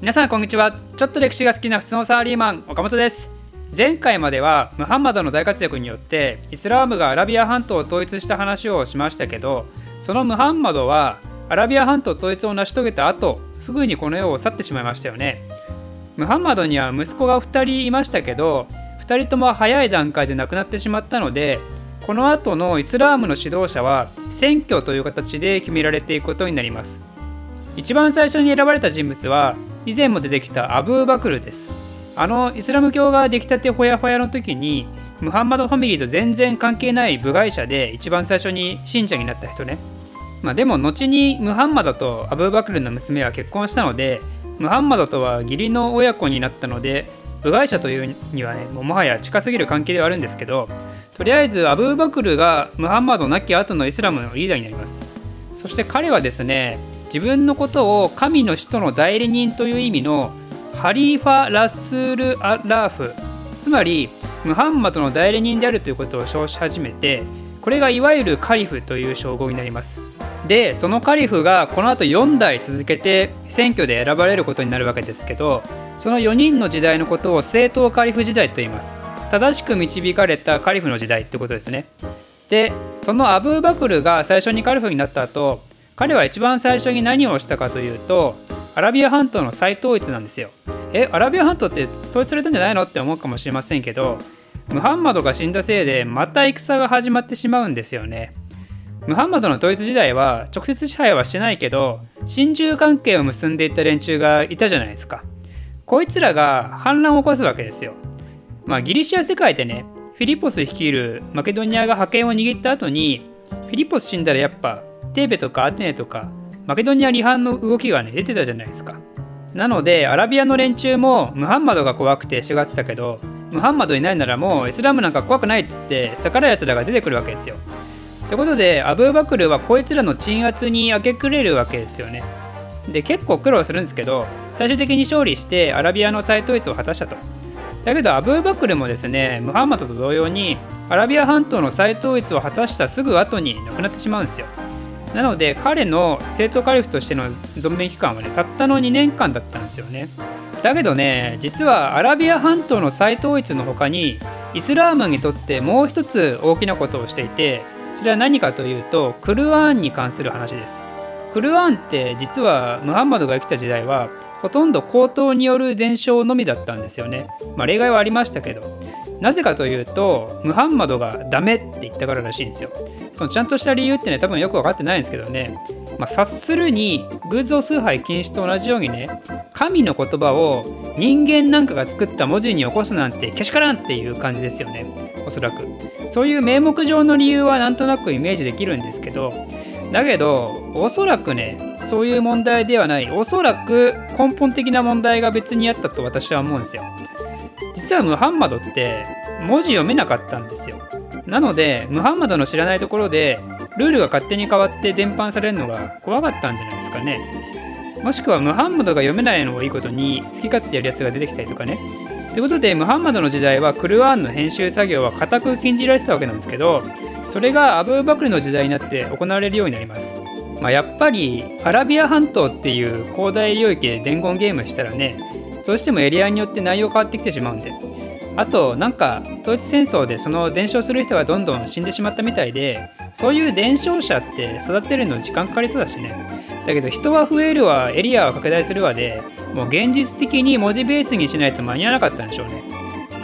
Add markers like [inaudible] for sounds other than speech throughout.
皆さんこんにちは。ちょっと歴史が好きな普通のサラリーマン岡本です。前回まではムハンマドの大活躍によってイスラームがアラビア半島を統一した話をしましたけどそのムハンマドはアラビア半島統一を成し遂げた後すぐにこの世を去ってしまいましたよね。ムハンマドには息子が2人いましたけど2人とも早い段階で亡くなってしまったのでこの後のイスラームの指導者は選挙という形で決められていくことになります。一番最初に選ばれた人物は以前も出てきたアブーバクルです。あのイスラム教が出来たてほやほやの時にムハンマドファミリーと全然関係ない部外者で一番最初に信者になった人ね。まあでも後にムハンマドとアブーバクルの娘は結婚したのでムハンマドとは義理の親子になったので部外者というにはねももはや近すぎる関係ではあるんですけどとりあえずアブーバクルがムハンマド亡き後のイスラムのリーダーになります。そして彼はですね自分のことを神の使徒の代理人という意味のハリーファ・ラスール・アラーフつまりムハンマドの代理人であるということを称し始めてこれがいわゆるカリフという称号になります。でそのカリフがこの後4代続けて選挙で選ばれることになるわけですけどその4人の時代のことを正統カリフ時代と言います。正しく導かれたカリフの時代ってことですね。でそのアブーバクルが最初にカリフになった後彼は一番最初に何をしたかというとアラビア半島の再統一なんですよ。えアラビア半島って統一されたんじゃないのって思うかもしれませんけどムハンマドが死んだせいでまた戦が始まってしまうんですよね。ムハンマドの統一時代は直接支配はしてないけど親中関係を結んでいった連中がいたじゃないですか。こいつらが反乱を起こすわけですよ。まあ、ギリシア世界でねフィリポス率いるマケドニアが覇権を握った後にフィリポス死んだらやっぱテーベとかアテネとかマケドニア離反の動きがね出てたじゃないですか。なのでアラビアの連中もムハンマドが怖くてしがってたけどムハンマドいないならもうイスラムなんか怖くないっつって逆らうやつらが出てくるわけですよ。ってことでアブーバクルはこいつらの鎮圧に明け暮れるわけですよね。で結構苦労するんですけど最終的に勝利してアラビアの再統一を果たしたと。だけどアブーバクルもですねムハンマドと同様にアラビア半島の再統一を果たしたすぐ後に亡くなってしまうんですよ。なので彼の正統カリフとしての存命期間はねたったの2年間だったんですよね。だけどね実はアラビア半島の再統一の他にイスラームにとってもう一つ大きなことをしていてそれは何かというとクルアーンに関する話です。クルアーンって実はムハンマドが生きた時代はほとんど口頭による伝承のみだったんですよね。まあ、例外はありましたけど。なぜかというと、ムハンマドがダメって言ったかららしいんですよ。そのちゃんとした理由ってね、多分よく分かってないんですけどね。まあ、察するに、偶像崇拝禁止と同じようにね、神の言葉を人間なんかが作った文字に起こすなんてけしからんっていう感じですよね。おそらく。そういう名目上の理由はなんとなくイメージできるんですけど、だけど、おそらくね、そういう問題ではない。おそらく根本的な問題が別にあったと私は思うんですよ。実はムハンマドって文字読めなかったんですよ。なのでムハンマドの知らないところでルールが勝手に変わって伝播されるのが怖かったんじゃないですかね。もしくはムハンマドが読めないのをいいことに好き勝手やるやつが出てきたりとかね。ということでムハンマドの時代はクルアーンの編集作業は固く禁じられてたわけなんですけどそれがアブーバクルの時代になって行われるようになります。まあ、やっぱりアラビア半島っていう広大領域で伝言ゲームしたらねどうしてもエリアによって内容変わってきてしまうんで。あとなんか統一戦争でその伝承する人がどんどん死んでしまったみたいでそういう伝承者って育てるの時間かかりそうだしね。だけど人は増えるわエリアは拡大するわでもう現実的に文字ベースにしないと間に合わなかったんでしょうね。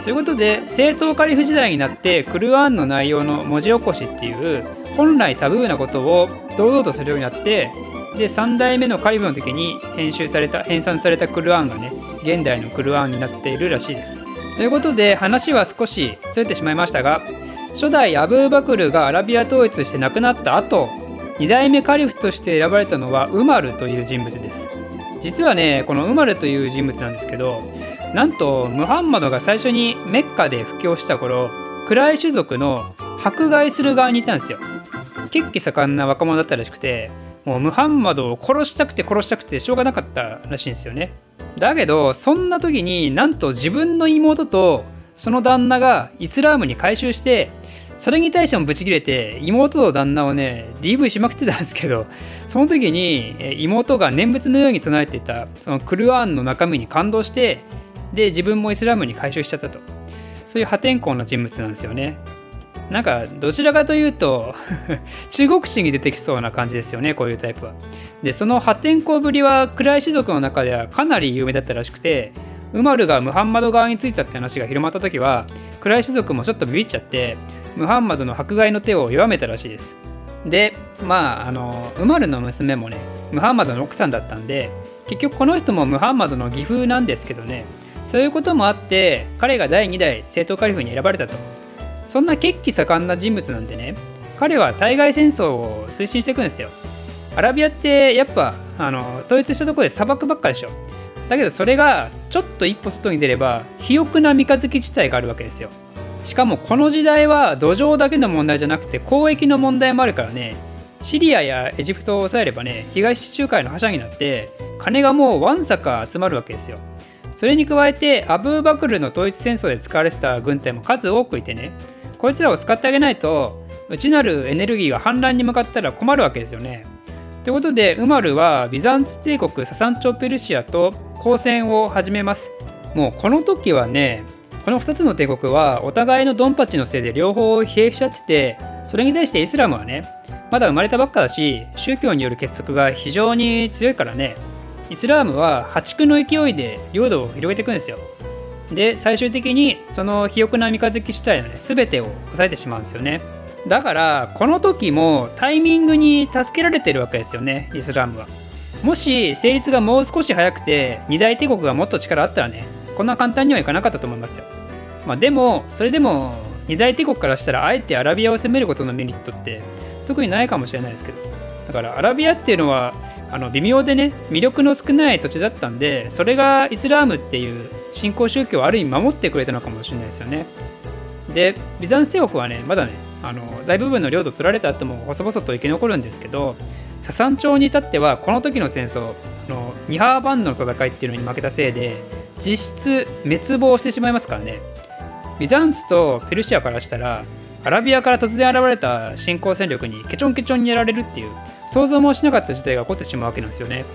ということで正統カリフ時代になってクルアーンの内容の文字起こしっていう本来タブーなことを堂々とするようになってで3代目のカリブの時に編集された編纂されたクルアーンがね現代のクルアーンになっているらしいです。ということで話は少しずれてしまいましたが初代アブーバクルがアラビア統一して亡くなった後2代目カリフとして選ばれたのはウマルという人物です実はねこのウマルという人物なんですけどなんとムハンマドが最初にメッカで布教した頃暗い種族の迫害する側にいたんですよ血気盛んな若者だったらしくてもうムハンマドを殺したくて殺したくてしょうがなかったらしいんですよね。だけどそんな時になんと自分の妹とその旦那がイスラームに改宗してそれに対してもブチ切れて妹と旦那をね DV しまくってたんですけどその時に妹が念仏のように唱えていたそのクルアーンの中身に感動してで自分もイスラームに改宗しちゃったとそういう破天荒な人物なんですよねなんかどちらかというと [laughs] 中国史に出てきそうな感じですよねこういうタイプは。でその破天荒ぶりは暗い種族の中ではかなり有名だったらしくてウマルがムハンマド側についたって話が広まった時は暗い種族もちょっとビビっちゃってムハンマドの迫害の手を弱めたらしいです。でまああのウマルの娘もねムハンマドの奥さんだったんで結局この人もムハンマドの義父なんですけどねそういうこともあって彼が第2代正統カリフに選ばれたと。そんな血気盛んな人物なんでね彼は対外戦争を推進していくんですよ。アラビアってやっぱあの統一したとこで砂漠ばっかでしょ。だけどそれがちょっと一歩外に出れば肥沃な三日月地帯があるわけですよ。しかもこの時代は土壌だけの問題じゃなくて交易の問題もあるからね。シリアやエジプトを抑えればね東地中海の覇者になって金がもうわんさか集まるわけですよ。それに加えてアブーバクルの統一戦争で使われてた軍隊も数多くいてねこいつらを使ってあげないと内なるエネルギーが反乱に向かったら困るわけですよね。ということでウマルはビザンツ帝国ササンチョ・ペルシアと交戦を始めます。もうこの時はねこの2つの帝国はお互いのドンパチのせいで両方疲弊しちゃっててそれに対してイスラムはねまだ生まれたばっかだし宗教による結束が非常に強いからねイスラームは破竹の勢いで領土を広げていくんですよで最終的にその肥沃な三日月地帯のね全てを抑えてしまうんですよね。だからこの時もタイミングに助けられてるわけですよねイスラムは。もし成立がもう少し早くて二大帝国がもっと力あったらねこんな簡単にはいかなかったと思いますよ、まあ、でもそれでも二大帝国からしたらあえてアラビアを攻めることのメリットって特にないかもしれないですけど。だからアラビアっていうのはあの微妙でね魅力の少ない土地だったんでそれがイスラームっていう新興宗教をある意味守ってくれたのかもしれないですよね。でビザンツ帝国はねまだねあの大部分の領土取られた後も細々と生き残るんですけどササン朝に至ってはこの時の戦争のニハーバンドの戦いっていうのに負けたせいで実質滅亡してしまいますからねビザンツとペルシアからしたらアラビアから突然現れた新興戦力にケチョンケチョンにやられるっていう想像もしなかった事態が起こってしまうわけなんですよね。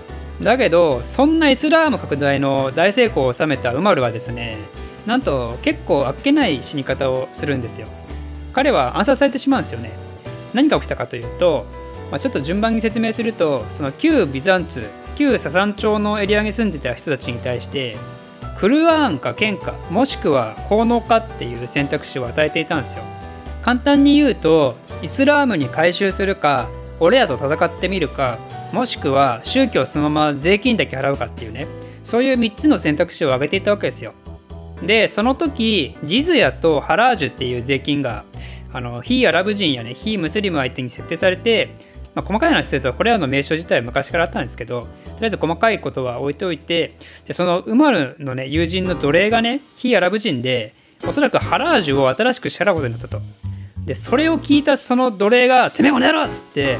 だけどそんなイスラーム拡大の大成功を収めたウマルはですねなんと結構あっけない死に方をするんですよ。彼は暗殺されてしまうんですよね。何が起きたかというと、まあ、ちょっと順番に説明するとその旧ビザンツ旧ササン朝のエリアに住んでた人たちに対してクルアーンか剣かもしくは効能かっていう選択肢を与えていたんですよ。簡単に言うとイスラームに改宗するか俺らと戦ってみるかもしくは宗教そのまま税金だけ払うかっていうね。そういう3つの選択肢を挙げていたわけですよ。でその時ジズヤとハラージュっていう税金があの非アラブ人やね非ムスリム相手に設定されて、まあ、細かい話するとこれらの名称自体は昔からあったんですけどとりあえず細かいことは置いておいてでそのウマルのね友人の奴隷がね非アラブ人でおそらくハラージュを新しく支払うことになったと。でそれを聞いたその奴隷が「てめえこの野郎!」っつって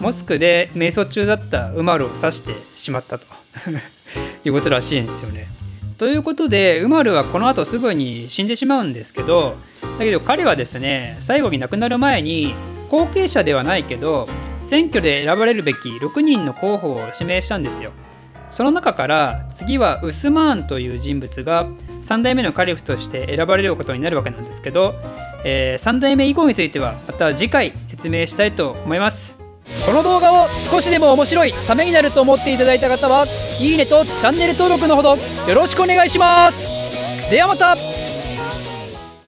モスクで瞑想中だったウマルを刺してしまったと [laughs] いうことらしいんですよね。ということでウマルはこの後すぐに死んでしまうんですけどだけど彼はですね最後に亡くなる前に後継者ではないけど選挙で選ばれるべき6人の候補を指名したんですよ。その中から次はウスマーンという人物が3代目のカリフとして選ばれることになるわけなんですけど、えー、3代目以降についてはまた次回説明したいと思います。この動画を少しでも面白いためになると思っていただいた方はいいねとチャンネル登録のほどよろしくお願いしますではまた